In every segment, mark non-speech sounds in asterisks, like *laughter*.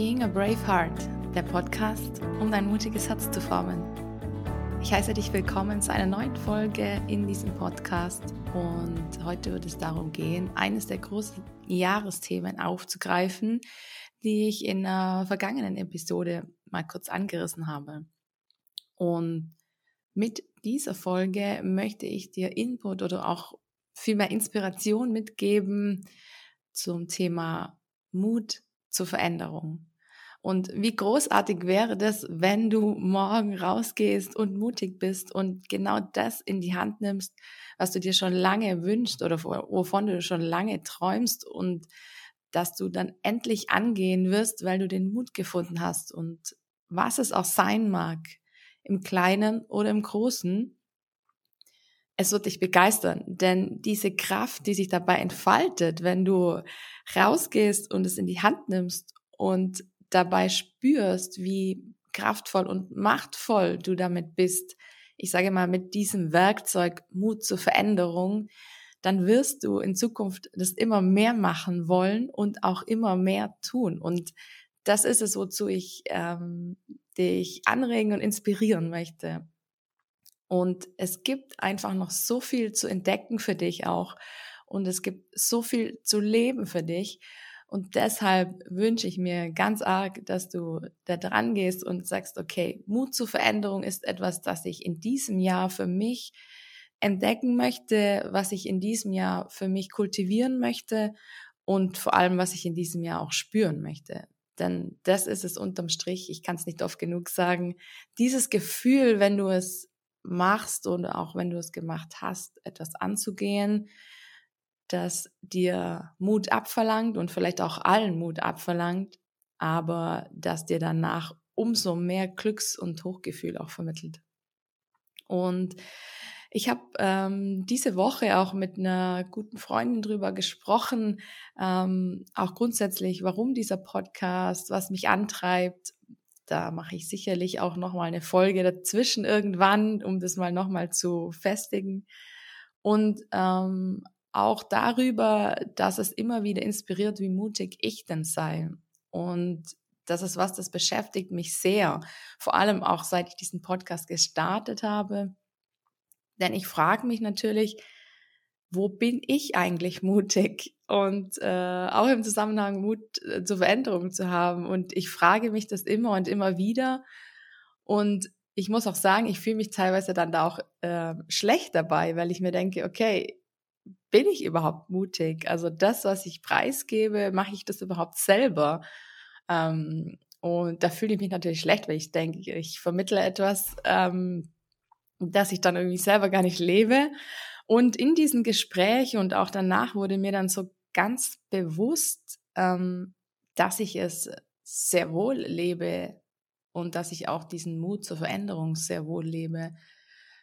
Being a Brave Heart, der Podcast, um dein mutiges Herz zu formen. Ich heiße dich willkommen zu einer neuen Folge in diesem Podcast und heute wird es darum gehen, eines der großen Jahresthemen aufzugreifen, die ich in einer vergangenen Episode mal kurz angerissen habe. Und mit dieser Folge möchte ich dir Input oder auch viel mehr Inspiration mitgeben zum Thema Mut zur Veränderung. Und wie großartig wäre das, wenn du morgen rausgehst und mutig bist und genau das in die Hand nimmst, was du dir schon lange wünschst oder wovon du schon lange träumst und dass du dann endlich angehen wirst, weil du den Mut gefunden hast und was es auch sein mag, im Kleinen oder im Großen, es wird dich begeistern, denn diese Kraft, die sich dabei entfaltet, wenn du rausgehst und es in die Hand nimmst und dabei spürst, wie kraftvoll und machtvoll du damit bist, ich sage mal mit diesem Werkzeug Mut zur Veränderung, dann wirst du in Zukunft das immer mehr machen wollen und auch immer mehr tun. Und das ist es, wozu ich ähm, dich anregen und inspirieren möchte. Und es gibt einfach noch so viel zu entdecken für dich auch. Und es gibt so viel zu leben für dich. Und deshalb wünsche ich mir ganz arg, dass du da dran gehst und sagst, okay, Mut zur Veränderung ist etwas, das ich in diesem Jahr für mich entdecken möchte, was ich in diesem Jahr für mich kultivieren möchte und vor allem, was ich in diesem Jahr auch spüren möchte. Denn das ist es unterm Strich, ich kann es nicht oft genug sagen, dieses Gefühl, wenn du es machst und auch wenn du es gemacht hast, etwas anzugehen, das dir Mut abverlangt und vielleicht auch allen Mut abverlangt, aber das dir danach umso mehr Glücks- und Hochgefühl auch vermittelt. Und ich habe ähm, diese Woche auch mit einer guten Freundin drüber gesprochen, ähm, auch grundsätzlich, warum dieser Podcast, was mich antreibt, da mache ich sicherlich auch noch mal eine Folge dazwischen irgendwann, um das mal noch mal zu festigen. Und ähm, auch darüber, dass es immer wieder inspiriert, wie mutig ich denn sei. Und das ist was, das beschäftigt mich sehr. Vor allem auch seit ich diesen Podcast gestartet habe. Denn ich frage mich natürlich, wo bin ich eigentlich mutig? Und äh, auch im Zusammenhang Mut äh, zur Veränderung zu haben. Und ich frage mich das immer und immer wieder. Und ich muss auch sagen, ich fühle mich teilweise dann da auch äh, schlecht dabei, weil ich mir denke, okay, bin ich überhaupt mutig? Also das, was ich preisgebe, mache ich das überhaupt selber? Ähm, und da fühle ich mich natürlich schlecht, weil ich denke, ich vermittle etwas, ähm, das ich dann irgendwie selber gar nicht lebe. Und in diesem Gespräch und auch danach wurde mir dann so ganz bewusst, ähm, dass ich es sehr wohl lebe und dass ich auch diesen Mut zur Veränderung sehr wohl lebe.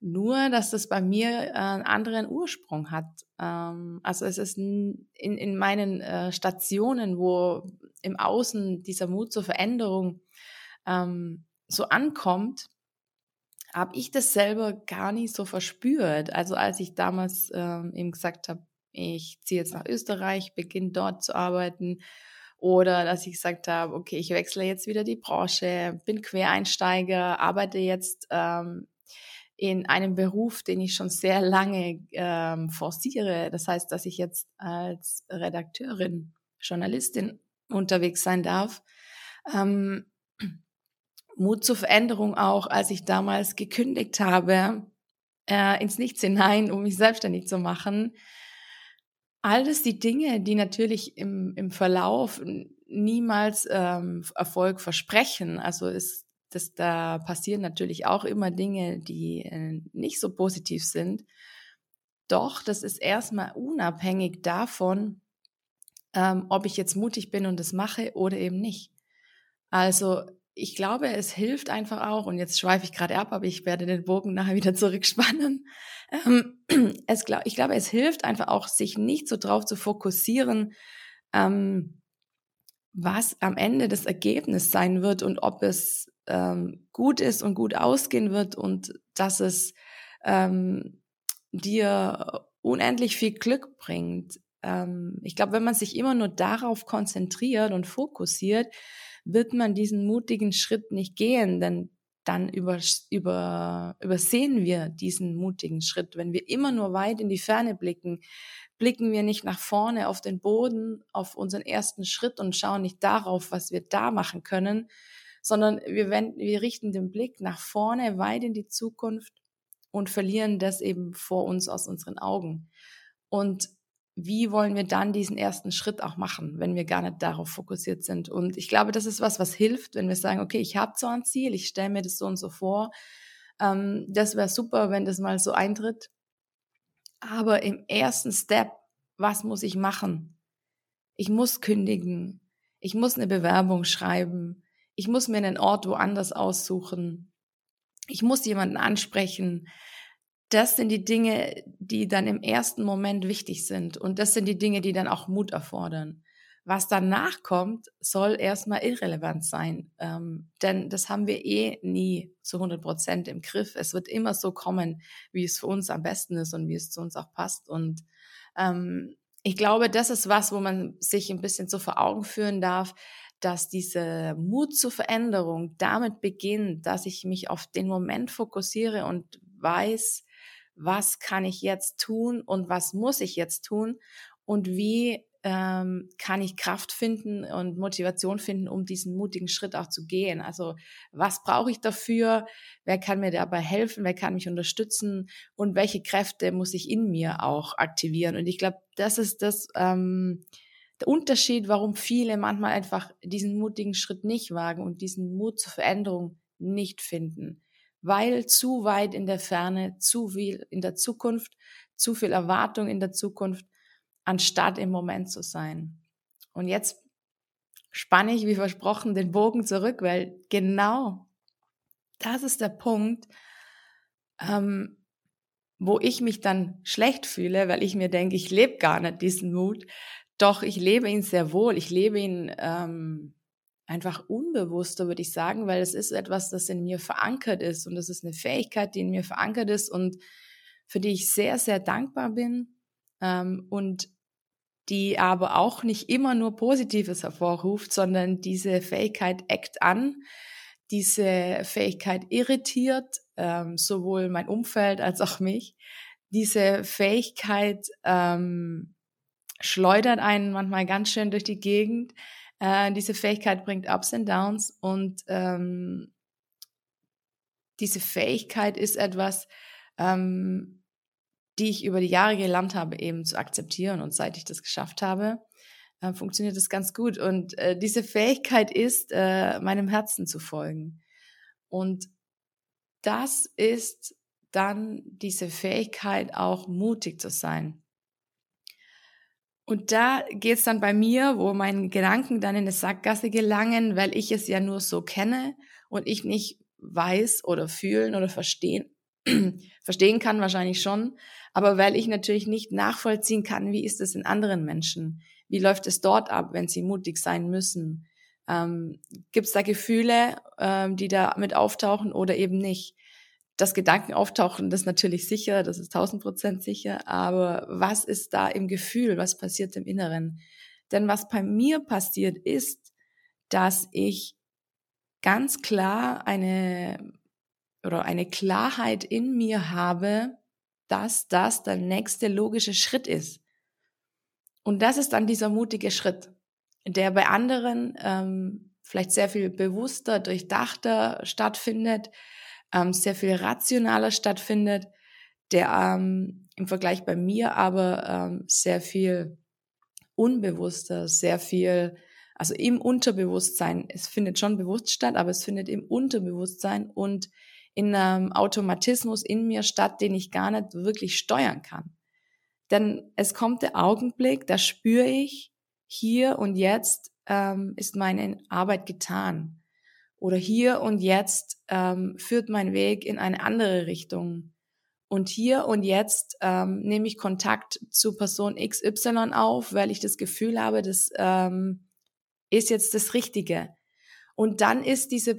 Nur, dass das bei mir äh, einen anderen Ursprung hat. Ähm, also es ist in, in meinen äh, Stationen, wo im Außen dieser Mut zur Veränderung ähm, so ankommt, habe ich das selber gar nicht so verspürt. Also als ich damals ähm, eben gesagt habe, ich ziehe jetzt nach Österreich, beginne dort zu arbeiten oder dass ich gesagt habe, okay, ich wechsle jetzt wieder die Branche, bin Quereinsteiger, arbeite jetzt ähm, in einem Beruf, den ich schon sehr lange ähm, forciere. Das heißt, dass ich jetzt als Redakteurin, Journalistin unterwegs sein darf. Ähm, Mut zur Veränderung auch, als ich damals gekündigt habe, äh, ins Nichts hinein, um mich selbstständig zu machen. Alles die Dinge, die natürlich im, im Verlauf niemals ähm, Erfolg versprechen. Also ist das, da passieren natürlich auch immer Dinge, die äh, nicht so positiv sind. Doch, das ist erstmal unabhängig davon, ähm, ob ich jetzt mutig bin und das mache oder eben nicht. Also ich glaube, es hilft einfach auch, und jetzt schweife ich gerade ab, aber ich werde den Bogen nachher wieder zurückspannen. Ähm, *clears throat* es, ich glaube, es hilft einfach auch, sich nicht so drauf zu fokussieren, ähm, was am Ende das Ergebnis sein wird und ob es ähm, gut ist und gut ausgehen wird und dass es ähm, dir unendlich viel Glück bringt. ähm, ich glaube, wenn man sich immer nur darauf konzentriert und fokussiert, wird man diesen mutigen Schritt nicht gehen, denn dann über, über, übersehen wir diesen mutigen Schritt. Wenn wir immer nur weit in die Ferne blicken, blicken wir nicht nach vorne auf den Boden, auf unseren ersten Schritt und schauen nicht darauf, was wir da machen können, sondern wir, wenden, wir richten den Blick nach vorne, weit in die Zukunft und verlieren das eben vor uns aus unseren Augen. Und wie wollen wir dann diesen ersten Schritt auch machen, wenn wir gar nicht darauf fokussiert sind. Und ich glaube, das ist was, was hilft, wenn wir sagen, okay, ich habe so ein Ziel, ich stelle mir das so und so vor. Ähm, das wäre super, wenn das mal so eintritt. Aber im ersten Step, was muss ich machen? Ich muss kündigen. Ich muss eine Bewerbung schreiben. Ich muss mir einen Ort woanders aussuchen. Ich muss jemanden ansprechen das sind die Dinge, die dann im ersten Moment wichtig sind. Und das sind die Dinge, die dann auch Mut erfordern. Was danach kommt, soll erstmal irrelevant sein. Ähm, denn das haben wir eh nie zu 100 Prozent im Griff. Es wird immer so kommen, wie es für uns am besten ist und wie es zu uns auch passt. Und ähm, ich glaube, das ist was, wo man sich ein bisschen so vor Augen führen darf, dass diese Mut zur Veränderung damit beginnt, dass ich mich auf den Moment fokussiere und weiß, was kann ich jetzt tun und was muss ich jetzt tun und wie ähm, kann ich Kraft finden und Motivation finden, um diesen mutigen Schritt auch zu gehen. Also was brauche ich dafür? Wer kann mir dabei helfen? Wer kann mich unterstützen? Und welche Kräfte muss ich in mir auch aktivieren? Und ich glaube, das ist das ähm, der Unterschied, warum viele manchmal einfach diesen mutigen Schritt nicht wagen und diesen Mut zur Veränderung nicht finden weil zu weit in der Ferne, zu viel in der Zukunft, zu viel Erwartung in der Zukunft, anstatt im Moment zu sein. Und jetzt spanne ich, wie versprochen, den Bogen zurück, weil genau das ist der Punkt, ähm, wo ich mich dann schlecht fühle, weil ich mir denke, ich lebe gar nicht diesen Mut. Doch ich lebe ihn sehr wohl. Ich lebe ihn ähm, einfach unbewusster, würde ich sagen, weil es ist etwas, das in mir verankert ist und das ist eine Fähigkeit, die in mir verankert ist und für die ich sehr, sehr dankbar bin ähm, und die aber auch nicht immer nur Positives hervorruft, sondern diese Fähigkeit eckt an, diese Fähigkeit irritiert ähm, sowohl mein Umfeld als auch mich. Diese Fähigkeit ähm, schleudert einen manchmal ganz schön durch die Gegend äh, diese Fähigkeit bringt Ups und Downs und ähm, diese Fähigkeit ist etwas, ähm, die ich über die Jahre gelernt habe, eben zu akzeptieren. Und seit ich das geschafft habe, äh, funktioniert das ganz gut. Und äh, diese Fähigkeit ist, äh, meinem Herzen zu folgen. Und das ist dann diese Fähigkeit, auch mutig zu sein. Und da geht's dann bei mir, wo meine Gedanken dann in eine Sackgasse gelangen, weil ich es ja nur so kenne und ich nicht weiß oder fühlen oder verstehen, *clears throat* verstehen kann wahrscheinlich schon, aber weil ich natürlich nicht nachvollziehen kann, wie ist es in anderen Menschen? Wie läuft es dort ab, wenn sie mutig sein müssen? Ähm, Gibt es da Gefühle, ähm, die da mit auftauchen oder eben nicht? Dass Gedanken auftauchen, das ist natürlich sicher, das ist tausend Prozent sicher, aber was ist da im Gefühl, was passiert im Inneren? Denn was bei mir passiert ist, dass ich ganz klar eine oder eine Klarheit in mir habe, dass das der nächste logische Schritt ist. Und das ist dann dieser mutige Schritt, der bei anderen ähm, vielleicht sehr viel bewusster, durchdachter stattfindet, ähm, sehr viel rationaler stattfindet, der ähm, im Vergleich bei mir aber ähm, sehr viel unbewusster, sehr viel, also im Unterbewusstsein, es findet schon bewusst statt, aber es findet im Unterbewusstsein und in einem Automatismus in mir statt, den ich gar nicht wirklich steuern kann. Denn es kommt der Augenblick, da spüre ich, hier und jetzt ähm, ist meine Arbeit getan oder hier und jetzt ähm, führt mein Weg in eine andere Richtung. Und hier und jetzt ähm, nehme ich Kontakt zu Person XY auf, weil ich das Gefühl habe, das ähm, ist jetzt das Richtige. Und dann ist diese,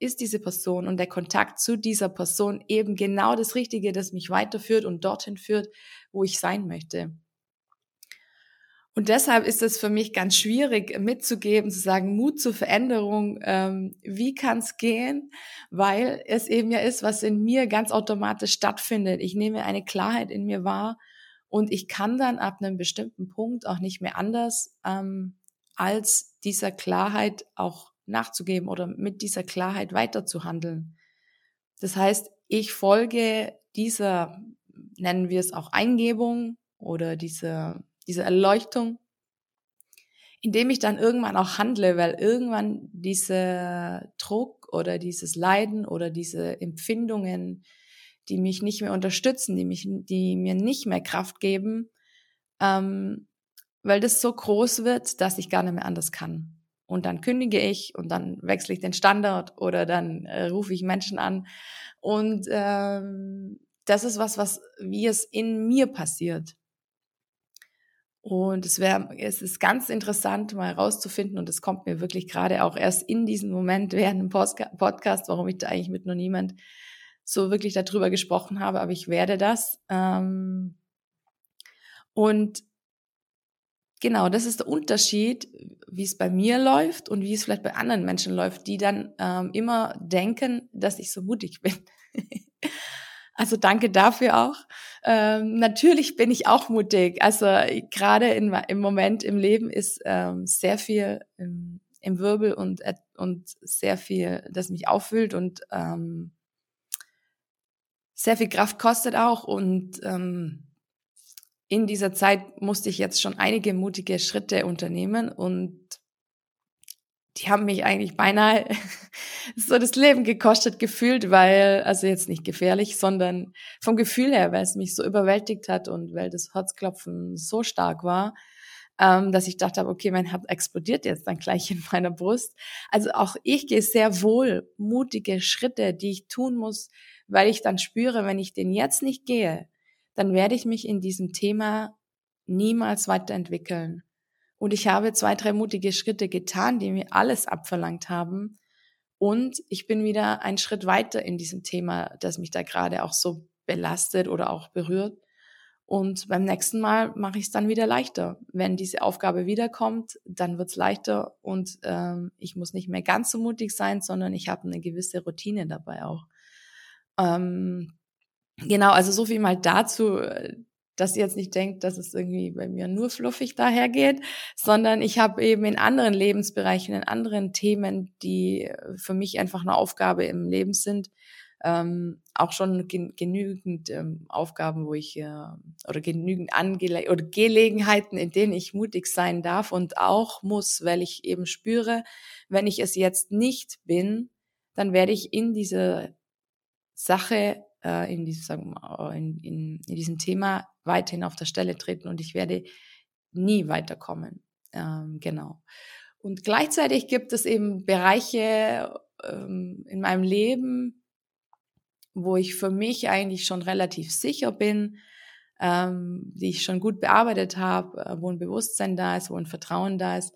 ist diese Person und der Kontakt zu dieser Person eben genau das Richtige, das mich weiterführt und dorthin führt, wo ich sein möchte. Und deshalb ist es für mich ganz schwierig mitzugeben, zu sagen, Mut zur Veränderung, ähm, wie kann es gehen, weil es eben ja ist, was in mir ganz automatisch stattfindet. Ich nehme eine Klarheit in mir wahr und ich kann dann ab einem bestimmten Punkt auch nicht mehr anders, ähm, als dieser Klarheit auch nachzugeben oder mit dieser Klarheit weiterzuhandeln. Das heißt, ich folge dieser, nennen wir es auch Eingebung oder dieser diese Erleuchtung, indem ich dann irgendwann auch handle, weil irgendwann dieser Druck oder dieses Leiden oder diese Empfindungen, die mich nicht mehr unterstützen, die mich, die mir nicht mehr Kraft geben, ähm, weil das so groß wird, dass ich gar nicht mehr anders kann. Und dann kündige ich und dann wechsle ich den Standard oder dann äh, rufe ich Menschen an. Und ähm, das ist was, was wie es in mir passiert. Und es wäre, es ist ganz interessant, mal herauszufinden, und es kommt mir wirklich gerade auch erst in diesem Moment während dem Podcast, warum ich da eigentlich mit noch niemand so wirklich darüber gesprochen habe, aber ich werde das. Ähm, und genau, das ist der Unterschied, wie es bei mir läuft und wie es vielleicht bei anderen Menschen läuft, die dann ähm, immer denken, dass ich so mutig bin. *laughs* Also danke dafür auch. Ähm, natürlich bin ich auch mutig. Also gerade im Moment im Leben ist ähm, sehr viel im, im Wirbel und, und sehr viel, das mich auffüllt und ähm, sehr viel Kraft kostet auch. Und ähm, in dieser Zeit musste ich jetzt schon einige mutige Schritte unternehmen und die haben mich eigentlich beinahe *laughs* so das Leben gekostet gefühlt, weil, also jetzt nicht gefährlich, sondern vom Gefühl her, weil es mich so überwältigt hat und weil das Herzklopfen so stark war, ähm, dass ich dachte, okay, mein Herz explodiert jetzt dann gleich in meiner Brust. Also auch ich gehe sehr wohl mutige Schritte, die ich tun muss, weil ich dann spüre, wenn ich den jetzt nicht gehe, dann werde ich mich in diesem Thema niemals weiterentwickeln. Und ich habe zwei, drei mutige Schritte getan, die mir alles abverlangt haben. Und ich bin wieder einen Schritt weiter in diesem Thema, das mich da gerade auch so belastet oder auch berührt. Und beim nächsten Mal mache ich es dann wieder leichter. Wenn diese Aufgabe wiederkommt, dann wird es leichter und ähm, ich muss nicht mehr ganz so mutig sein, sondern ich habe eine gewisse Routine dabei auch. Ähm, genau, also so viel mal dazu dass ihr jetzt nicht denkt, dass es irgendwie bei mir nur fluffig dahergeht, sondern ich habe eben in anderen Lebensbereichen, in anderen Themen, die für mich einfach eine Aufgabe im Leben sind, ähm, auch schon gen genügend ähm, Aufgaben, wo ich äh, oder genügend Angele oder Gelegenheiten, in denen ich mutig sein darf und auch muss, weil ich eben spüre, wenn ich es jetzt nicht bin, dann werde ich in diese Sache äh, in, diesem, mal, in, in, in diesem Thema weiterhin auf der Stelle treten und ich werde nie weiterkommen. Ähm, genau. Und gleichzeitig gibt es eben Bereiche ähm, in meinem Leben, wo ich für mich eigentlich schon relativ sicher bin, ähm, die ich schon gut bearbeitet habe, äh, wo ein Bewusstsein da ist, wo ein Vertrauen da ist,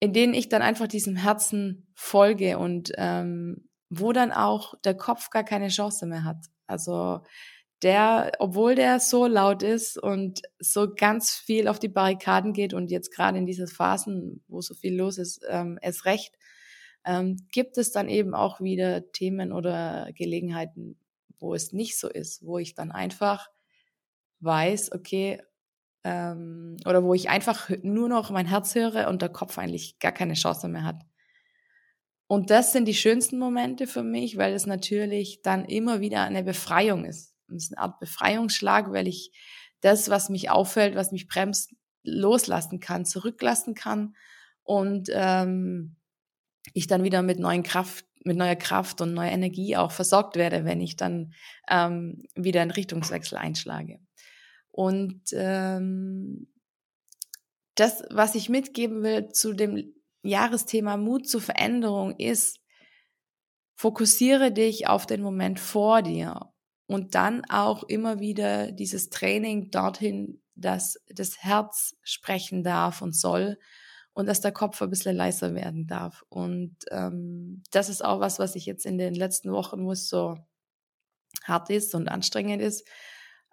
in denen ich dann einfach diesem Herzen folge und ähm, wo dann auch der Kopf gar keine Chance mehr hat. Also der, obwohl der so laut ist und so ganz viel auf die Barrikaden geht und jetzt gerade in diesen Phasen, wo so viel los ist, ähm, es recht, ähm, gibt es dann eben auch wieder Themen oder Gelegenheiten, wo es nicht so ist, wo ich dann einfach weiß, okay, ähm, oder wo ich einfach nur noch mein Herz höre und der Kopf eigentlich gar keine Chance mehr hat. Und das sind die schönsten Momente für mich, weil es natürlich dann immer wieder eine Befreiung ist. Es ist eine Art Befreiungsschlag, weil ich das, was mich auffällt, was mich bremst, loslassen kann, zurücklassen kann und ähm, ich dann wieder mit neuen Kraft, mit neuer Kraft und neuer Energie auch versorgt werde, wenn ich dann ähm, wieder einen Richtungswechsel einschlage. Und ähm, das, was ich mitgeben will zu dem Jahresthema Mut zur Veränderung ist, fokussiere dich auf den Moment vor dir und dann auch immer wieder dieses Training dorthin, dass das Herz sprechen darf und soll und dass der Kopf ein bisschen leiser werden darf. Und ähm, das ist auch was, was ich jetzt in den letzten Wochen, wo es so hart ist und anstrengend ist,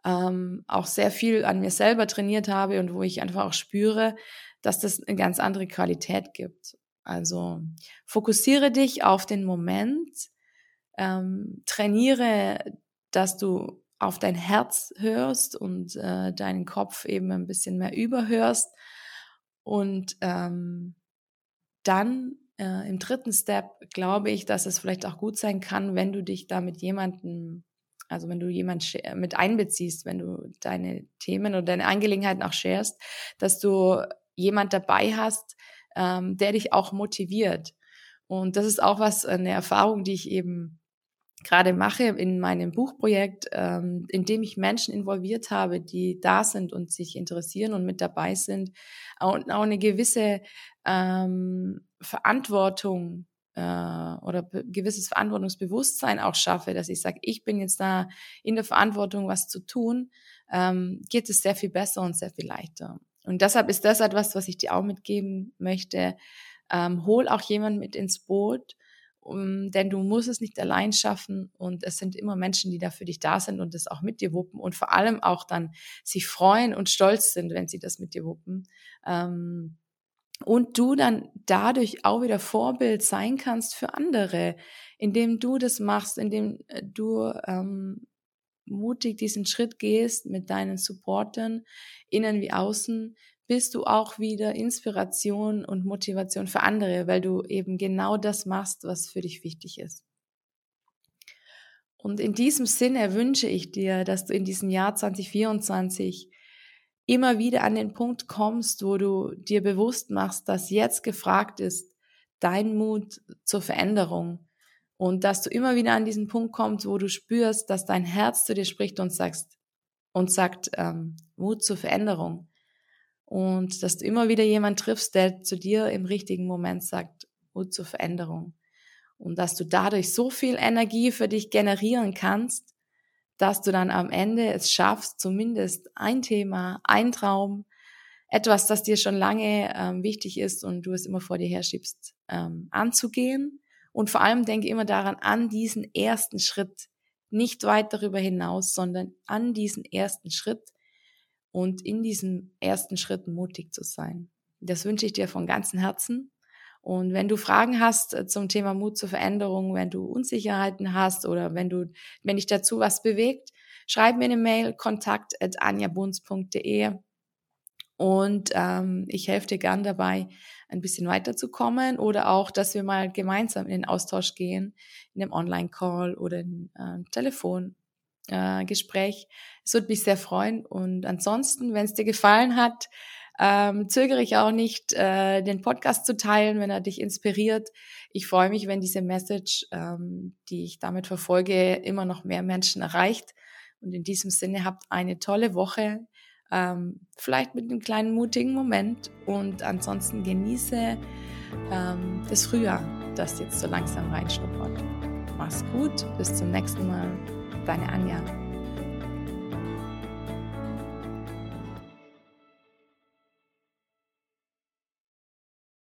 ähm, auch sehr viel an mir selber trainiert habe und wo ich einfach auch spüre, dass das eine ganz andere Qualität gibt. Also fokussiere dich auf den Moment, ähm, trainiere, dass du auf dein Herz hörst und äh, deinen Kopf eben ein bisschen mehr überhörst und ähm, dann äh, im dritten Step glaube ich, dass es vielleicht auch gut sein kann, wenn du dich da mit jemandem also wenn du jemand mit einbeziehst, wenn du deine Themen oder deine Angelegenheiten auch sharest, dass du jemand dabei hast, ähm, der dich auch motiviert. Und das ist auch was, eine Erfahrung, die ich eben gerade mache in meinem Buchprojekt, ähm, in dem ich Menschen involviert habe, die da sind und sich interessieren und mit dabei sind und auch eine gewisse ähm, Verantwortung äh, oder gewisses Verantwortungsbewusstsein auch schaffe, dass ich sage, ich bin jetzt da in der Verantwortung, was zu tun, ähm, geht es sehr viel besser und sehr viel leichter. Und deshalb ist das etwas, was ich dir auch mitgeben möchte. Ähm, hol auch jemand mit ins Boot, um, denn du musst es nicht allein schaffen und es sind immer Menschen, die da für dich da sind und das auch mit dir wuppen und vor allem auch dann sich freuen und stolz sind, wenn sie das mit dir wuppen. Ähm, und du dann dadurch auch wieder Vorbild sein kannst für andere, indem du das machst, indem äh, du ähm, mutig diesen Schritt gehst mit deinen Supportern, innen wie außen, bist du auch wieder Inspiration und Motivation für andere, weil du eben genau das machst, was für dich wichtig ist. Und in diesem Sinne wünsche ich dir, dass du in diesem Jahr 2024 immer wieder an den Punkt kommst, wo du dir bewusst machst, dass jetzt gefragt ist, dein Mut zur Veränderung und dass du immer wieder an diesen Punkt kommst, wo du spürst, dass dein Herz zu dir spricht und sagst und sagt ähm, Mut zur Veränderung und dass du immer wieder jemand triffst, der zu dir im richtigen Moment sagt Mut zur Veränderung und dass du dadurch so viel Energie für dich generieren kannst, dass du dann am Ende es schaffst, zumindest ein Thema, ein Traum, etwas, das dir schon lange ähm, wichtig ist und du es immer vor dir herschiebst, ähm, anzugehen. Und vor allem denke immer daran, an diesen ersten Schritt, nicht weit darüber hinaus, sondern an diesen ersten Schritt und in diesem ersten Schritt mutig zu sein. Das wünsche ich dir von ganzem Herzen. Und wenn du Fragen hast äh, zum Thema Mut zur Veränderung, wenn du Unsicherheiten hast oder wenn du, wenn dich dazu was bewegt, schreib mir eine Mail, kontakt at anjabunz.de und ähm, ich helfe dir gern dabei, ein bisschen weiterzukommen oder auch, dass wir mal gemeinsam in den Austausch gehen, in einem Online-Call oder in einem äh, Telefongespräch. Äh, es würde mich sehr freuen. Und ansonsten, wenn es dir gefallen hat, ähm, zögere ich auch nicht, äh, den Podcast zu teilen, wenn er dich inspiriert. Ich freue mich, wenn diese Message, ähm, die ich damit verfolge, immer noch mehr Menschen erreicht. Und in diesem Sinne habt eine tolle Woche, ähm, vielleicht mit einem kleinen mutigen Moment und ansonsten genieße ähm, das Frühjahr, das jetzt so langsam reinschnuppert. Mach's gut, bis zum nächsten Mal. Deine Anja.